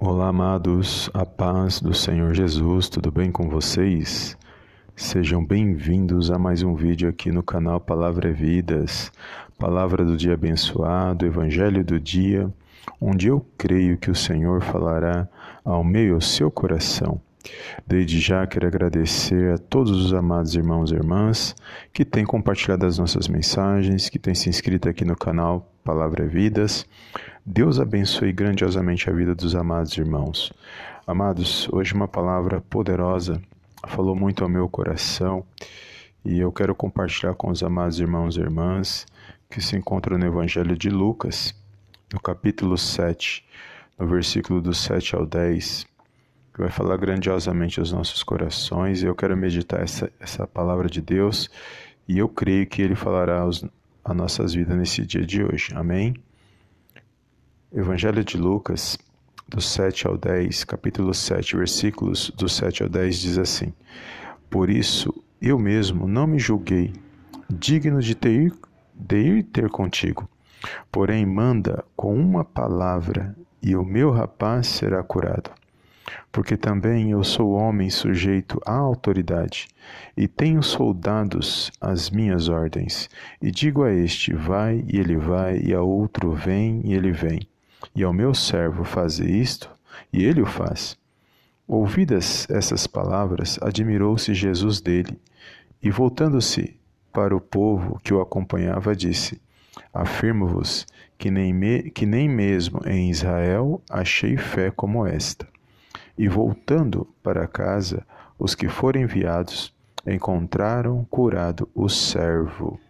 Olá, amados, a paz do Senhor Jesus, tudo bem com vocês? Sejam bem-vindos a mais um vídeo aqui no canal Palavra é Vidas, Palavra do Dia Abençoado, Evangelho do Dia, onde eu creio que o Senhor falará ao meio ao seu coração. Desde já quero agradecer a todos os amados irmãos e irmãs que têm compartilhado as nossas mensagens, que têm se inscrito aqui no canal Palavra é Vidas. Deus abençoe grandiosamente a vida dos amados irmãos. Amados, hoje uma palavra poderosa falou muito ao meu coração e eu quero compartilhar com os amados irmãos e irmãs que se encontram no Evangelho de Lucas, no capítulo 7, no versículo do 7 ao 10, que vai falar grandiosamente aos nossos corações eu quero meditar essa, essa palavra de Deus e eu creio que Ele falará aos, a nossas vidas nesse dia de hoje. Amém? Evangelho de Lucas, do 7 ao 10, capítulo 7, versículos do 7 ao 10 diz assim: Por isso eu mesmo não me julguei digno de, ter, de ir ter contigo. Porém, manda com uma palavra, e o meu rapaz será curado. Porque também eu sou homem sujeito à autoridade, e tenho soldados às minhas ordens. E digo a este: vai, e ele vai, e a outro: vem, e ele vem e ao meu servo fazer isto, e ele o faz. Ouvidas essas palavras, admirou-se Jesus dele, e voltando-se para o povo que o acompanhava, disse: Afirmo-vos que nem, que nem mesmo em Israel achei fé como esta. E voltando para casa, os que foram enviados encontraram curado o servo.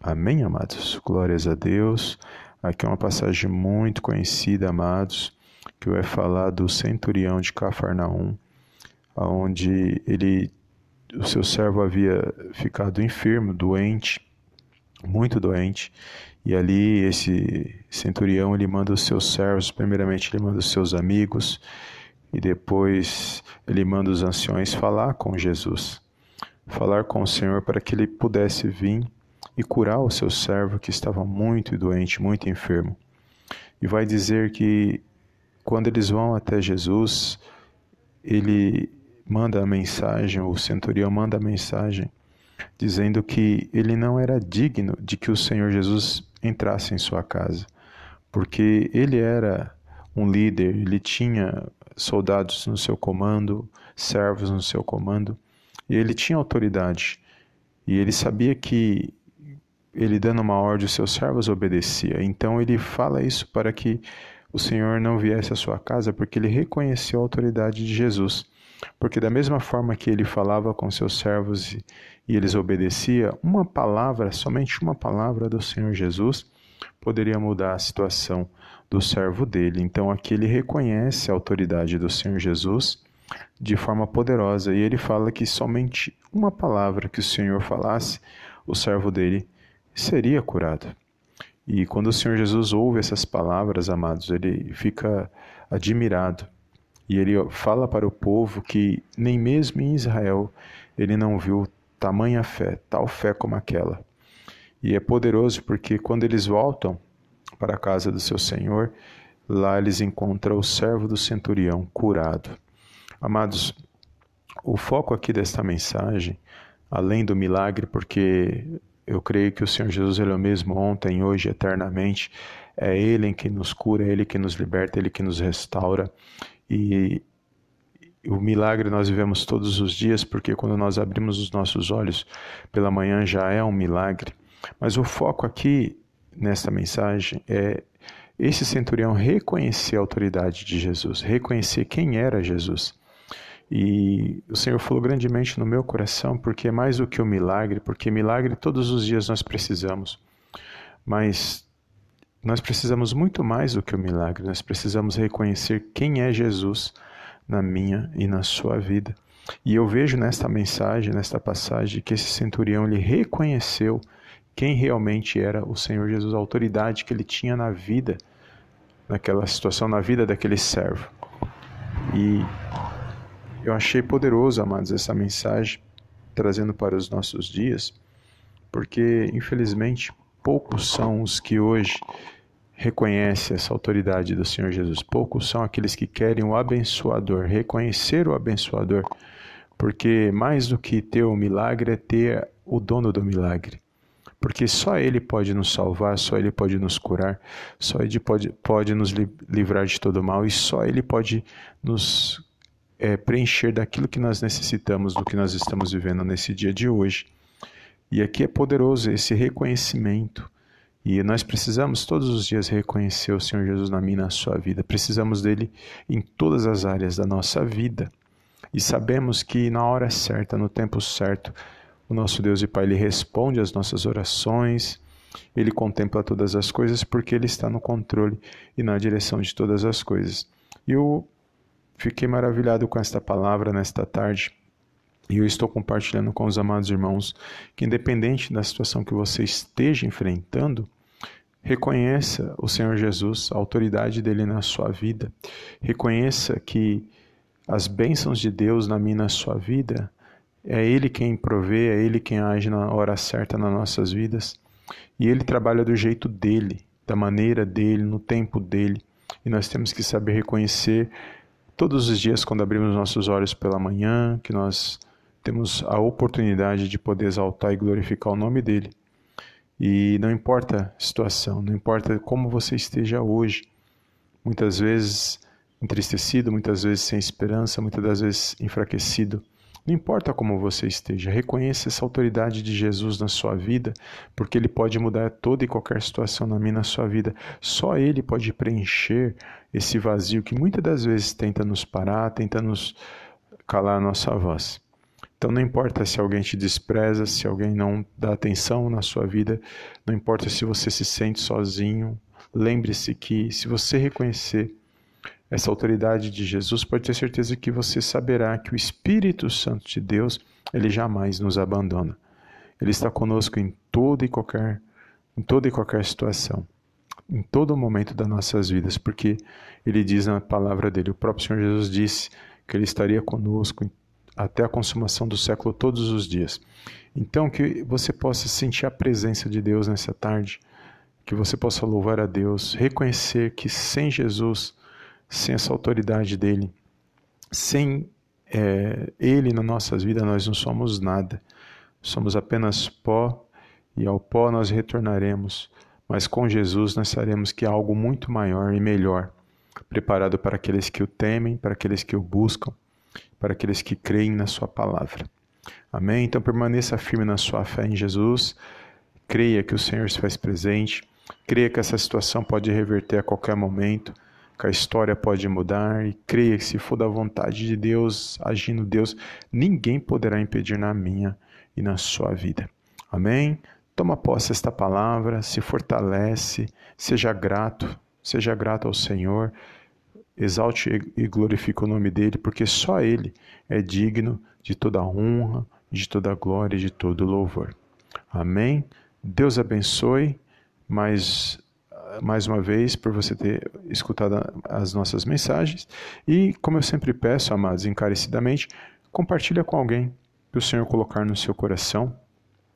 Amém, amados? Glórias a Deus. Aqui é uma passagem muito conhecida, amados, que vai falar do centurião de Cafarnaum, onde ele, o seu servo havia ficado enfermo, doente, muito doente, e ali esse centurião ele manda os seus servos, primeiramente ele manda os seus amigos, e depois ele manda os anciões falar com Jesus, falar com o Senhor para que ele pudesse vir e curar o seu servo que estava muito doente, muito enfermo. E vai dizer que quando eles vão até Jesus, ele manda a mensagem, o centurião manda a mensagem, dizendo que ele não era digno de que o Senhor Jesus entrasse em sua casa, porque ele era um líder, ele tinha soldados no seu comando, servos no seu comando, e ele tinha autoridade. E ele sabia que ele dando uma ordem, os seus servos obedecia. Então ele fala isso para que o Senhor não viesse à sua casa, porque ele reconheceu a autoridade de Jesus. Porque da mesma forma que ele falava com seus servos e, e eles obedeciam, uma palavra, somente uma palavra do Senhor Jesus, poderia mudar a situação do servo dele. Então aqui ele reconhece a autoridade do Senhor Jesus de forma poderosa e ele fala que somente uma palavra que o Senhor falasse, o servo dele seria curado. E quando o Senhor Jesus ouve essas palavras, amados, ele fica admirado. E ele fala para o povo que nem mesmo em Israel ele não viu tamanha fé, tal fé como aquela. E é poderoso porque quando eles voltam para a casa do seu Senhor, lá eles encontram o servo do centurião curado. Amados, o foco aqui desta mensagem, além do milagre, porque eu creio que o Senhor Jesus ele é o mesmo ontem, hoje, eternamente. É Ele em que nos cura, é Ele que nos liberta, é Ele que nos restaura. E, o milagre nós vivemos todos os dias, porque quando nós abrimos os nossos olhos pela manhã já é um milagre. Mas o foco aqui nesta mensagem é esse centurião reconhecer a autoridade de Jesus, reconhecer quem era Jesus. E o Senhor falou grandemente no meu coração, porque é mais do que um milagre, porque milagre todos os dias nós precisamos. Mas nós precisamos muito mais do que um milagre, nós precisamos reconhecer quem é Jesus na minha e na sua vida. E eu vejo nesta mensagem, nesta passagem, que esse centurião ele reconheceu quem realmente era o Senhor Jesus, a autoridade que ele tinha na vida, naquela situação, na vida daquele servo. E eu achei poderoso, amados, essa mensagem, trazendo para os nossos dias, porque infelizmente poucos são os que hoje reconhecem essa autoridade do Senhor Jesus. Poucos são aqueles que querem o abençoador, reconhecer o abençoador, porque mais do que ter o milagre é ter o dono do milagre porque só Ele pode nos salvar, só Ele pode nos curar, só Ele pode, pode nos livrar de todo mal e só Ele pode nos é, preencher daquilo que nós necessitamos, do que nós estamos vivendo nesse dia de hoje. E aqui é poderoso esse reconhecimento. E nós precisamos todos os dias reconhecer o Senhor Jesus na minha e na sua vida. Precisamos dele em todas as áreas da nossa vida. E sabemos que na hora certa, no tempo certo, o nosso Deus e Pai, Ele responde às nossas orações, Ele contempla todas as coisas porque Ele está no controle e na direção de todas as coisas. E eu fiquei maravilhado com esta palavra nesta tarde. E eu estou compartilhando com os amados irmãos que, independente da situação que você esteja enfrentando, reconheça o Senhor Jesus, a autoridade dele na sua vida. Reconheça que as bênçãos de Deus na minha na sua vida é Ele quem provê, é Ele quem age na hora certa nas nossas vidas. E Ele trabalha do jeito dele, da maneira dele, no tempo dele. E nós temos que saber reconhecer todos os dias, quando abrimos nossos olhos pela manhã, que nós temos a oportunidade de poder exaltar e glorificar o nome dele. E não importa a situação, não importa como você esteja hoje, muitas vezes entristecido, muitas vezes sem esperança, muitas das vezes enfraquecido. Não importa como você esteja, reconheça essa autoridade de Jesus na sua vida, porque Ele pode mudar toda e qualquer situação na minha na sua vida. Só Ele pode preencher esse vazio que muitas das vezes tenta nos parar, tenta nos calar a nossa voz. Então não importa se alguém te despreza, se alguém não dá atenção na sua vida, não importa se você se sente sozinho, lembre-se que se você reconhecer essa autoridade de Jesus, pode ter certeza que você saberá que o Espírito Santo de Deus, ele jamais nos abandona. Ele está conosco em toda e qualquer em toda e qualquer situação, em todo momento das nossas vidas, porque ele diz na palavra dele, o próprio Senhor Jesus disse que ele estaria conosco até a consumação do século todos os dias. Então que você possa sentir a presença de Deus nessa tarde, que você possa louvar a Deus, reconhecer que sem Jesus sem essa autoridade dele, sem é, ele nas nossas vidas, nós não somos nada. Somos apenas pó e ao pó nós retornaremos. Mas com Jesus nós sabemos que há algo muito maior e melhor preparado para aqueles que o temem, para aqueles que o buscam, para aqueles que creem na Sua palavra. Amém? Então permaneça firme na sua fé em Jesus, creia que o Senhor se faz presente, creia que essa situação pode reverter a qualquer momento que a história pode mudar e creia que se for da vontade de Deus, agindo Deus, ninguém poderá impedir na minha e na sua vida. Amém? Toma posse desta palavra, se fortalece, seja grato, seja grato ao Senhor, exalte e glorifique o nome dele, porque só ele é digno de toda honra, de toda glória e de todo louvor. Amém? Deus abençoe, mas mais uma vez por você ter escutado as nossas mensagens e, como eu sempre peço, amados, encarecidamente, compartilha com alguém que o Senhor colocar no seu coração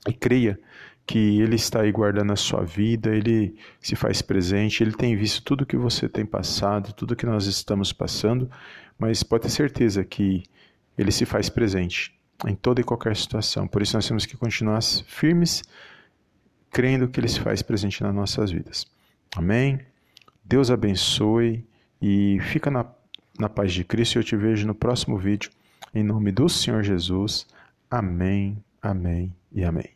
e creia que Ele está aí guardando a sua vida, Ele se faz presente, Ele tem visto tudo que você tem passado, tudo que nós estamos passando, mas pode ter certeza que Ele se faz presente em toda e qualquer situação. Por isso nós temos que continuar firmes, crendo que Ele se faz presente nas nossas vidas. Amém? Deus abençoe e fica na na paz de Cristo eu te vejo no próximo vídeo. Em nome do Senhor Jesus. Amém, amém e amém.